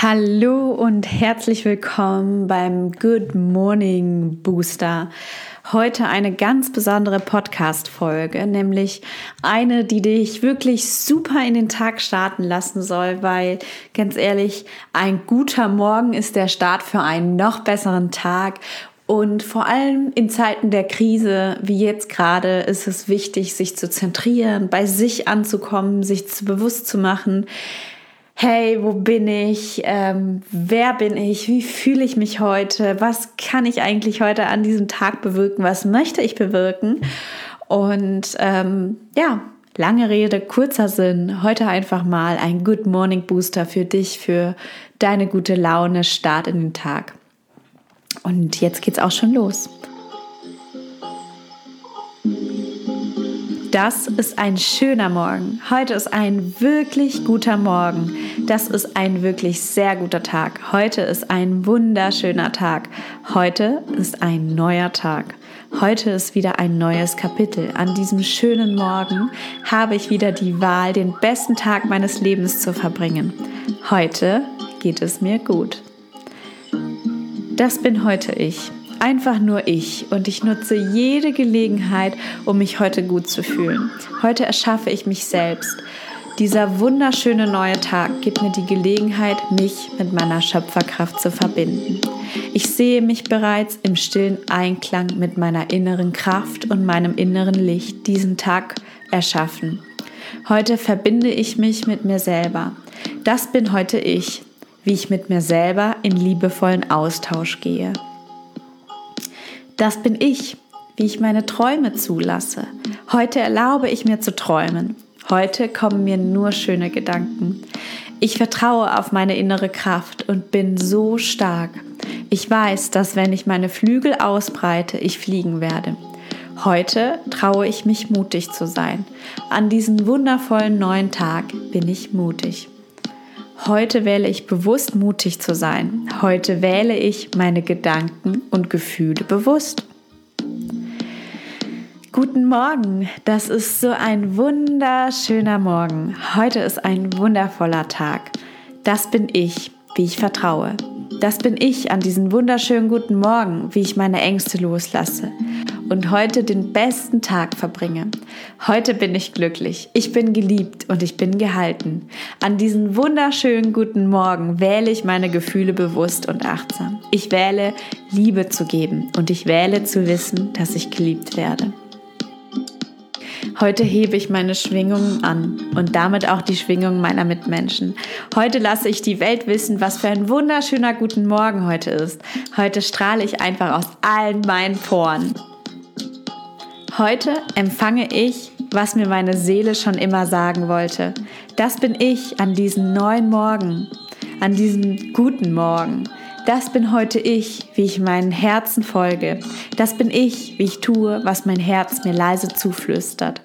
Hallo und herzlich willkommen beim Good Morning Booster. Heute eine ganz besondere Podcast-Folge, nämlich eine, die dich wirklich super in den Tag starten lassen soll, weil ganz ehrlich, ein guter Morgen ist der Start für einen noch besseren Tag und vor allem in Zeiten der Krise, wie jetzt gerade, ist es wichtig, sich zu zentrieren, bei sich anzukommen, sich bewusst zu machen, hey, wo bin ich? Ähm, wer bin ich? Wie fühle ich mich heute? Was kann ich eigentlich heute an diesem Tag bewirken? Was möchte ich bewirken? Und ähm, ja, lange Rede, kurzer Sinn. Heute einfach mal ein Good Morning Booster für dich, für deine gute Laune, Start in den Tag. Und jetzt geht's auch schon los. Das ist ein schöner Morgen. Heute ist ein wirklich guter Morgen. Das ist ein wirklich sehr guter Tag. Heute ist ein wunderschöner Tag. Heute ist ein neuer Tag. Heute ist wieder ein neues Kapitel. An diesem schönen Morgen habe ich wieder die Wahl, den besten Tag meines Lebens zu verbringen. Heute geht es mir gut. Das bin heute ich einfach nur ich und ich nutze jede Gelegenheit, um mich heute gut zu fühlen. Heute erschaffe ich mich selbst. Dieser wunderschöne neue Tag gibt mir die Gelegenheit, mich mit meiner Schöpferkraft zu verbinden. Ich sehe mich bereits im stillen Einklang mit meiner inneren Kraft und meinem inneren Licht diesen Tag erschaffen. Heute verbinde ich mich mit mir selber. Das bin heute ich, wie ich mit mir selber in liebevollen Austausch gehe. Das bin ich, wie ich meine Träume zulasse. Heute erlaube ich mir zu träumen. Heute kommen mir nur schöne Gedanken. Ich vertraue auf meine innere Kraft und bin so stark. Ich weiß, dass wenn ich meine Flügel ausbreite, ich fliegen werde. Heute traue ich mich mutig zu sein. An diesem wundervollen neuen Tag bin ich mutig. Heute wähle ich bewusst mutig zu sein. Heute wähle ich meine Gedanken und Gefühle bewusst. Guten Morgen, das ist so ein wunderschöner Morgen. Heute ist ein wundervoller Tag. Das bin ich, wie ich vertraue. Das bin ich an diesem wunderschönen guten Morgen, wie ich meine Ängste loslasse und heute den besten Tag verbringe. Heute bin ich glücklich, ich bin geliebt und ich bin gehalten. An diesem wunderschönen guten Morgen wähle ich meine Gefühle bewusst und achtsam. Ich wähle Liebe zu geben und ich wähle zu wissen, dass ich geliebt werde. Heute hebe ich meine Schwingungen an und damit auch die Schwingungen meiner Mitmenschen. Heute lasse ich die Welt wissen, was für ein wunderschöner guten Morgen heute ist. Heute strahle ich einfach aus allen meinen Poren. Heute empfange ich, was mir meine Seele schon immer sagen wollte. Das bin ich an diesem neuen Morgen, an diesem guten Morgen. Das bin heute ich, wie ich meinen Herzen folge. Das bin ich, wie ich tue, was mein Herz mir leise zuflüstert.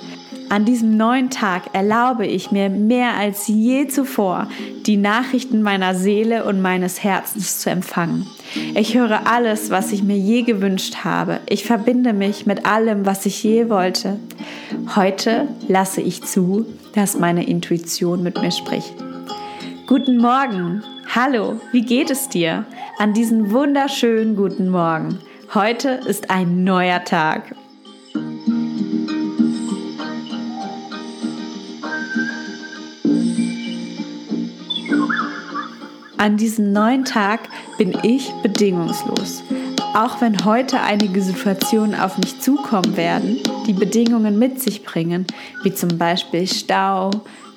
An diesem neuen Tag erlaube ich mir mehr als je zuvor, die Nachrichten meiner Seele und meines Herzens zu empfangen. Ich höre alles, was ich mir je gewünscht habe. Ich verbinde mich mit allem, was ich je wollte. Heute lasse ich zu, dass meine Intuition mit mir spricht. Guten Morgen. Hallo, wie geht es dir? An diesem wunderschönen guten Morgen. Heute ist ein neuer Tag. An diesem neuen Tag bin ich bedingungslos. Auch wenn heute einige Situationen auf mich zukommen werden, die Bedingungen mit sich bringen, wie zum Beispiel Stau,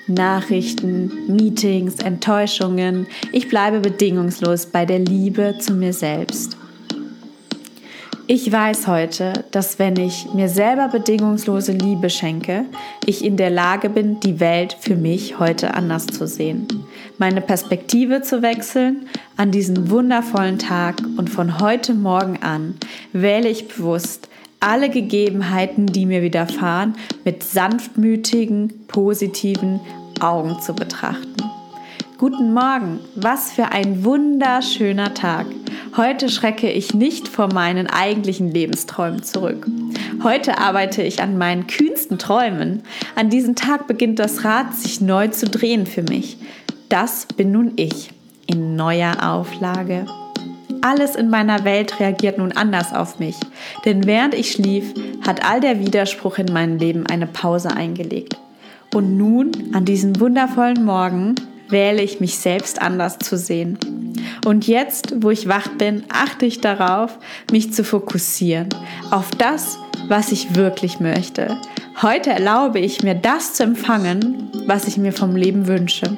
Nachrichten, Meetings, Enttäuschungen, ich bleibe bedingungslos bei der Liebe zu mir selbst. Ich weiß heute, dass wenn ich mir selber bedingungslose Liebe schenke, ich in der Lage bin, die Welt für mich heute anders zu sehen. Meine Perspektive zu wechseln an diesen wundervollen Tag und von heute Morgen an wähle ich bewusst alle Gegebenheiten, die mir widerfahren, mit sanftmütigen, positiven Augen zu betrachten. Guten Morgen, was für ein wunderschöner Tag. Heute schrecke ich nicht vor meinen eigentlichen Lebensträumen zurück. Heute arbeite ich an meinen kühnsten Träumen. An diesem Tag beginnt das Rad sich neu zu drehen für mich. Das bin nun ich in neuer Auflage. Alles in meiner Welt reagiert nun anders auf mich, denn während ich schlief, hat all der Widerspruch in meinem Leben eine Pause eingelegt. Und nun, an diesem wundervollen Morgen, wähle ich mich selbst anders zu sehen. Und jetzt, wo ich wach bin, achte ich darauf, mich zu fokussieren auf das, was ich wirklich möchte. Heute erlaube ich mir das zu empfangen, was ich mir vom Leben wünsche.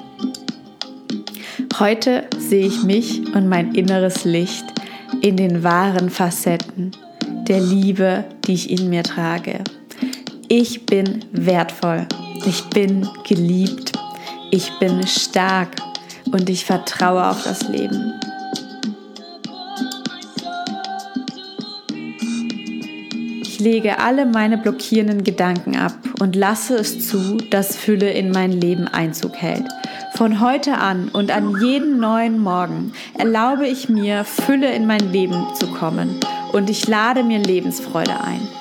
Heute sehe ich mich und mein inneres Licht in den wahren Facetten der Liebe, die ich in mir trage. Ich bin wertvoll. Ich bin geliebt. Ich bin stark und ich vertraue auf das Leben. Ich lege alle meine blockierenden Gedanken ab und lasse es zu, dass Fülle in mein Leben Einzug hält. Von heute an und an jeden neuen Morgen erlaube ich mir, Fülle in mein Leben zu kommen und ich lade mir Lebensfreude ein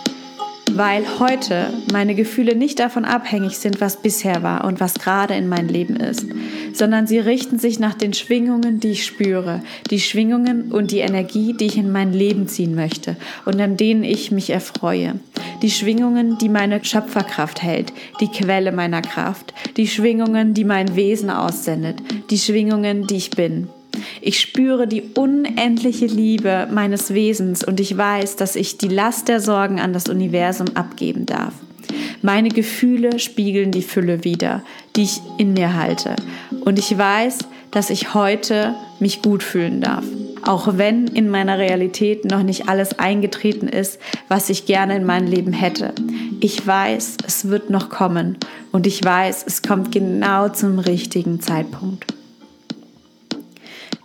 weil heute meine Gefühle nicht davon abhängig sind, was bisher war und was gerade in meinem Leben ist, sondern sie richten sich nach den Schwingungen, die ich spüre, die Schwingungen und die Energie, die ich in mein Leben ziehen möchte und an denen ich mich erfreue. Die Schwingungen, die meine Schöpferkraft hält, die Quelle meiner Kraft, die Schwingungen, die mein Wesen aussendet, die Schwingungen, die ich bin. Ich spüre die unendliche Liebe meines Wesens und ich weiß, dass ich die Last der Sorgen an das Universum abgeben darf. Meine Gefühle spiegeln die Fülle wider, die ich in mir halte. Und ich weiß, dass ich heute mich gut fühlen darf. Auch wenn in meiner Realität noch nicht alles eingetreten ist, was ich gerne in meinem Leben hätte. Ich weiß, es wird noch kommen. Und ich weiß, es kommt genau zum richtigen Zeitpunkt.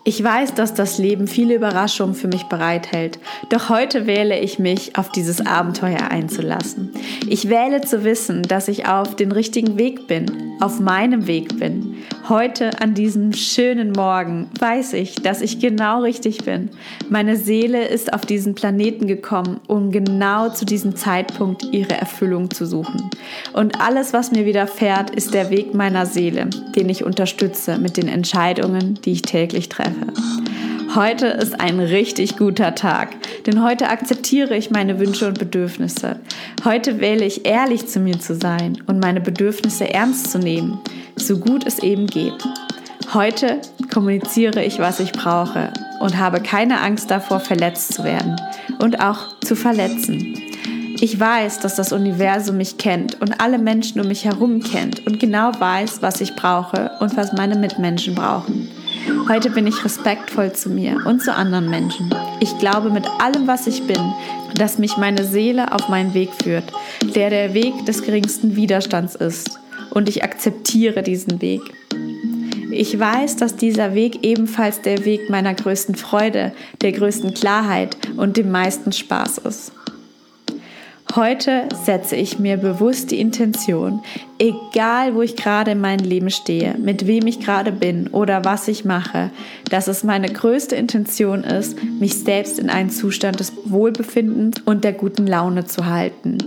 Ich weiß, dass das Leben viele Überraschungen für mich bereithält, doch heute wähle ich mich, auf dieses Abenteuer einzulassen. Ich wähle zu wissen, dass ich auf den richtigen Weg bin, auf meinem Weg bin. Heute an diesem schönen Morgen weiß ich, dass ich genau richtig bin. Meine Seele ist auf diesen Planeten gekommen, um genau zu diesem Zeitpunkt ihre Erfüllung zu suchen. Und alles, was mir widerfährt, ist der Weg meiner Seele, den ich unterstütze mit den Entscheidungen, die ich täglich treffe. Heute ist ein richtig guter Tag, denn heute akzeptiere ich meine Wünsche und Bedürfnisse. Heute wähle ich ehrlich zu mir zu sein und meine Bedürfnisse ernst zu nehmen, so gut es eben geht. Heute kommuniziere ich, was ich brauche und habe keine Angst davor, verletzt zu werden und auch zu verletzen. Ich weiß, dass das Universum mich kennt und alle Menschen um mich herum kennt und genau weiß, was ich brauche und was meine Mitmenschen brauchen. Heute bin ich respektvoll zu mir und zu anderen Menschen. Ich glaube mit allem, was ich bin, dass mich meine Seele auf meinen Weg führt, der der Weg des geringsten Widerstands ist. Und ich akzeptiere diesen Weg. Ich weiß, dass dieser Weg ebenfalls der Weg meiner größten Freude, der größten Klarheit und dem meisten Spaß ist. Heute setze ich mir bewusst die Intention, egal wo ich gerade in meinem Leben stehe, mit wem ich gerade bin oder was ich mache, dass es meine größte Intention ist, mich selbst in einen Zustand des Wohlbefindens und der guten Laune zu halten.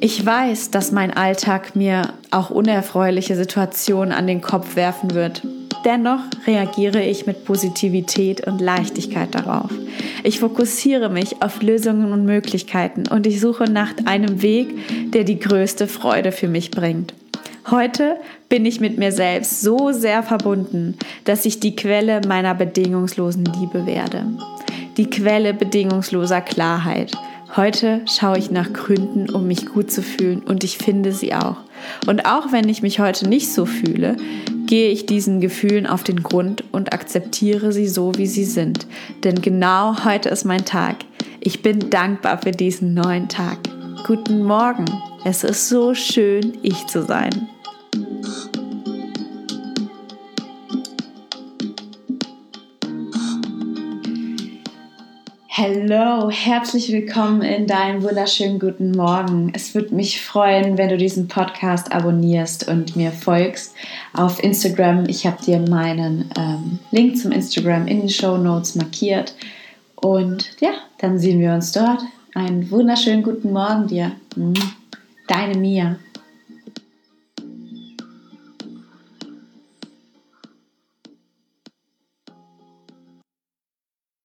Ich weiß, dass mein Alltag mir auch unerfreuliche Situationen an den Kopf werfen wird. Dennoch reagiere ich mit Positivität und Leichtigkeit darauf. Ich fokussiere mich auf Lösungen und Möglichkeiten und ich suche nach einem Weg, der die größte Freude für mich bringt. Heute bin ich mit mir selbst so sehr verbunden, dass ich die Quelle meiner bedingungslosen Liebe werde. die Quelle bedingungsloser Klarheit. Heute schaue ich nach Gründen, um mich gut zu fühlen und ich finde sie auch. Und auch wenn ich mich heute nicht so fühle, gehe ich diesen Gefühlen auf den Grund und akzeptiere sie so, wie sie sind. Denn genau heute ist mein Tag. Ich bin dankbar für diesen neuen Tag. Guten Morgen. Es ist so schön, ich zu sein. Hallo, herzlich willkommen in deinem wunderschönen guten Morgen. Es würde mich freuen, wenn du diesen Podcast abonnierst und mir folgst auf Instagram. Ich habe dir meinen ähm, Link zum Instagram in den Show Notes markiert. Und ja, dann sehen wir uns dort. Einen wunderschönen guten Morgen dir. Deine Mia.